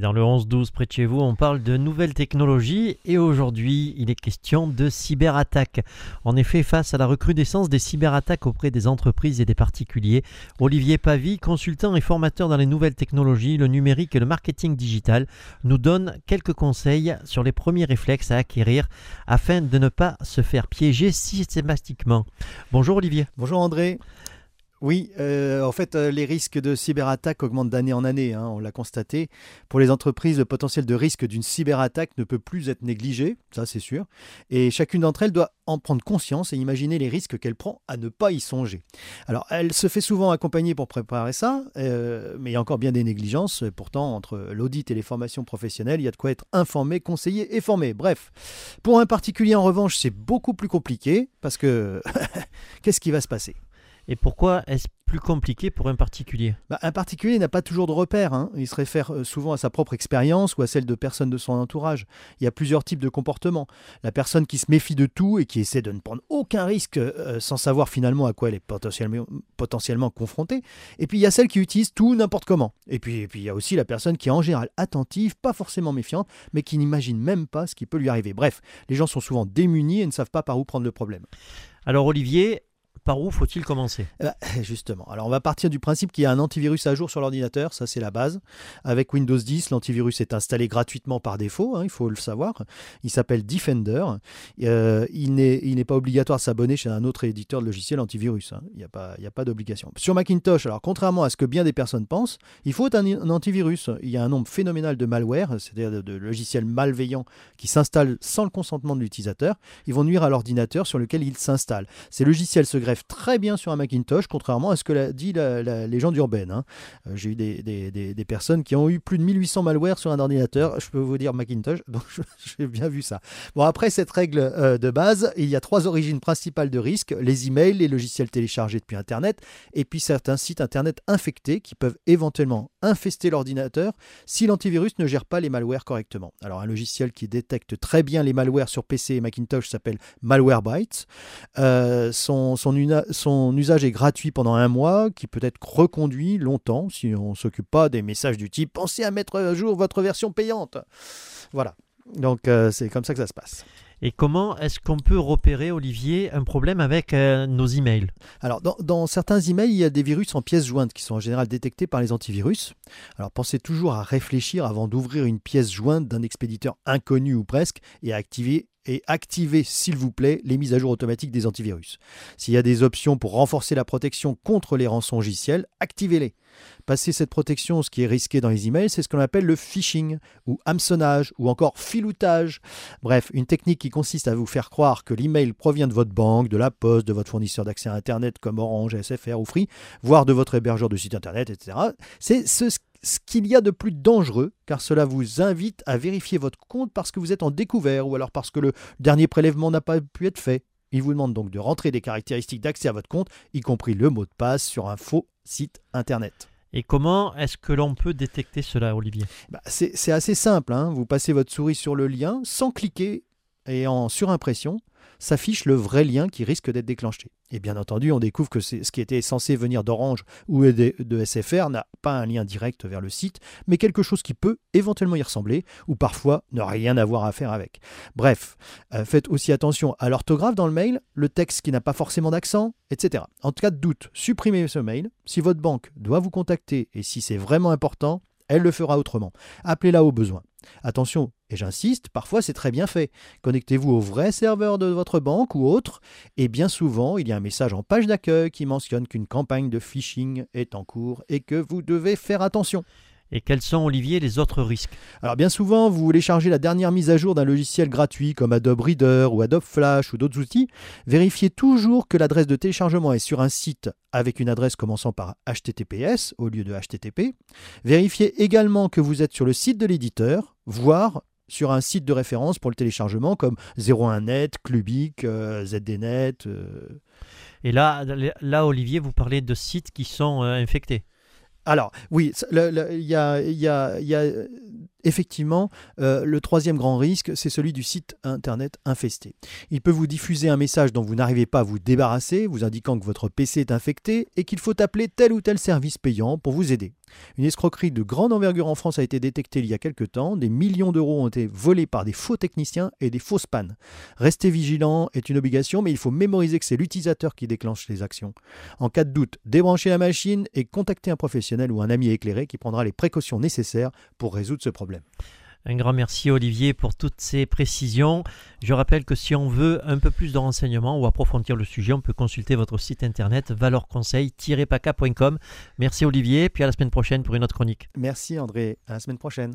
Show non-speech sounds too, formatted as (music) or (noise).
Dans le 11-12 près de chez vous, on parle de nouvelles technologies et aujourd'hui, il est question de cyberattaques. En effet, face à la recrudescence des cyberattaques auprès des entreprises et des particuliers, Olivier Pavie, consultant et formateur dans les nouvelles technologies, le numérique et le marketing digital, nous donne quelques conseils sur les premiers réflexes à acquérir afin de ne pas se faire piéger systématiquement. Bonjour Olivier. Bonjour André. Oui, euh, en fait, euh, les risques de cyberattaque augmentent d'année en année, hein, on l'a constaté. Pour les entreprises, le potentiel de risque d'une cyberattaque ne peut plus être négligé, ça c'est sûr. Et chacune d'entre elles doit en prendre conscience et imaginer les risques qu'elle prend à ne pas y songer. Alors, elle se fait souvent accompagner pour préparer ça, euh, mais il y a encore bien des négligences. Pourtant, entre l'audit et les formations professionnelles, il y a de quoi être informé, conseillé et formé. Bref, pour un particulier, en revanche, c'est beaucoup plus compliqué parce que (laughs) qu'est-ce qui va se passer? Et pourquoi est-ce plus compliqué pour un particulier? Bah, Un particulier n'a pas toujours de repères. Hein. Il se réfère euh, souvent à sa propre expérience ou à celle de personnes de son entourage. Il y a plusieurs types de comportements. La personne qui se méfie de tout et qui essaie de ne prendre aucun risque euh, sans savoir finalement à quoi elle est potentiellement, potentiellement confrontée. Et puis il y a celle qui utilise tout n'importe comment. Et puis, et puis il y a aussi la personne qui est en général attentive, pas forcément méfiante, mais qui n'imagine même pas ce qui peut lui arriver. Bref, les gens sont souvent démunis et ne savent pas par où prendre le problème. Alors Olivier, par où faut-il commencer? Eh ben, (laughs) Justement, alors on va partir du principe qu'il y a un antivirus à jour sur l'ordinateur, ça c'est la base. Avec Windows 10, l'antivirus est installé gratuitement par défaut, hein, il faut le savoir. Il s'appelle Defender. Euh, il n'est pas obligatoire de s'abonner chez un autre éditeur de logiciels antivirus, hein. il n'y a pas, d'obligation. Sur Macintosh, alors contrairement à ce que bien des personnes pensent, il faut un, un antivirus. Il y a un nombre phénoménal de malware, c'est-à-dire de, de logiciels malveillants qui s'installent sans le consentement de l'utilisateur. Ils vont nuire à l'ordinateur sur lequel ils s'installent. Ces logiciels se greffent très bien sur un Macintosh, contrairement à ce que l'a dit la, légende urbaine. Hein. Euh, j'ai eu des, personnes qui ont eu plus de 1800 malwares sur un ordinateur. Je peux vous dire Macintosh, (laughs) donc j'ai bien vu ça. Bon, après cette règle euh, de base, il y a trois origines principales de risque les emails, les logiciels téléchargés depuis Internet, et puis certains sites Internet infectés qui peuvent éventuellement infester l'ordinateur si l'antivirus ne gère pas les malwares correctement. Alors, un logiciel qui détecte très bien les malwares sur PC et Macintosh s'appelle Malwarebytes. Euh, son, son son usage est gratuit pendant un mois, qui peut être reconduit longtemps si on ne s'occupe pas des messages du type pensez à mettre à jour votre version payante. Voilà. Donc euh, c'est comme ça que ça se passe. Et comment est-ce qu'on peut repérer, Olivier, un problème avec euh, nos emails? Alors, dans, dans, certains emails, il y a des virus en pièces jointes qui sont en général détectés par les antivirus. Alors, pensez toujours à réfléchir avant d'ouvrir une pièce jointe d'un expéditeur inconnu ou presque et à activer et activez, s'il vous plaît, les mises à jour automatiques des antivirus. S'il y a des options pour renforcer la protection contre les rançongiciels, activez-les. Passer cette protection, ce qui est risqué dans les emails, c'est ce qu'on appelle le phishing, ou hameçonnage, ou encore filoutage. Bref, une technique qui consiste à vous faire croire que l'email provient de votre banque, de la poste, de votre fournisseur d'accès à Internet comme Orange, SFR ou Free, voire de votre hébergeur de site Internet, etc. C'est ce ce qu'il y a de plus dangereux, car cela vous invite à vérifier votre compte parce que vous êtes en découvert ou alors parce que le dernier prélèvement n'a pas pu être fait. Il vous demande donc de rentrer des caractéristiques d'accès à votre compte, y compris le mot de passe sur un faux site internet. Et comment est-ce que l'on peut détecter cela, Olivier? Bah, C'est assez simple. Hein. Vous passez votre souris sur le lien sans cliquer et en surimpression s'affiche le vrai lien qui risque d'être déclenché. Et bien entendu, on découvre que ce qui était censé venir d'Orange ou de, SFR n'a pas un lien direct vers le site, mais quelque chose qui peut éventuellement y ressembler, ou parfois ne rien avoir à faire avec. Bref, euh, faites aussi attention à l'orthographe dans le mail, le texte qui n'a pas forcément d'accent, etc. En cas de doute, supprimez ce mail. Si votre banque doit vous contacter et si c'est vraiment important, elle le fera autrement. Appelez-la au besoin. Attention, et j'insiste, parfois c'est très bien fait. Connectez-vous au vrai serveur de votre banque ou autre, et bien souvent il y a un message en page d'accueil qui mentionne qu'une campagne de phishing est en cours et que vous devez faire attention. Et quels sont, Olivier, les autres risques? Alors bien souvent, vous voulez charger la dernière mise à jour d'un logiciel gratuit comme Adobe Reader ou Adobe Flash ou d'autres outils. Vérifiez toujours que l'adresse de téléchargement est sur un site avec une adresse commençant par HTTPS au lieu de HTTP. Vérifiez également que vous êtes sur le site de l'éditeur, voire sur un site de référence pour le téléchargement comme 01net, Clubic, euh, ZDNet. Euh. Et là, là, Olivier, vous parlez de sites qui sont euh, infectés alors, oui, il y a, effectivement, euh, le troisième grand risque, c'est celui du site Internet infesté. Il peut vous diffuser un message dont vous n'arrivez pas à vous débarrasser, vous indiquant que votre PC est infecté et qu'il faut appeler tel ou tel service payant pour vous aider. Une escroquerie de grande envergure en France a été détectée il y a quelques temps. Des millions d'euros ont été volés par des faux techniciens et des fausses pannes. Rester vigilant est une obligation, mais il faut mémoriser que c'est l'utilisateur qui déclenche les actions. En cas de doute, débranchez la machine et contactez un professionnel ou un ami éclairé qui prendra les précautions nécessaires pour résoudre ce problème. Un grand merci Olivier pour toutes ces précisions. Je rappelle que si on veut un peu plus de renseignements ou approfondir le sujet, on peut consulter votre site internet valorconseil-paca.com. Merci Olivier, puis à la semaine prochaine pour une autre chronique. Merci André, à la semaine prochaine.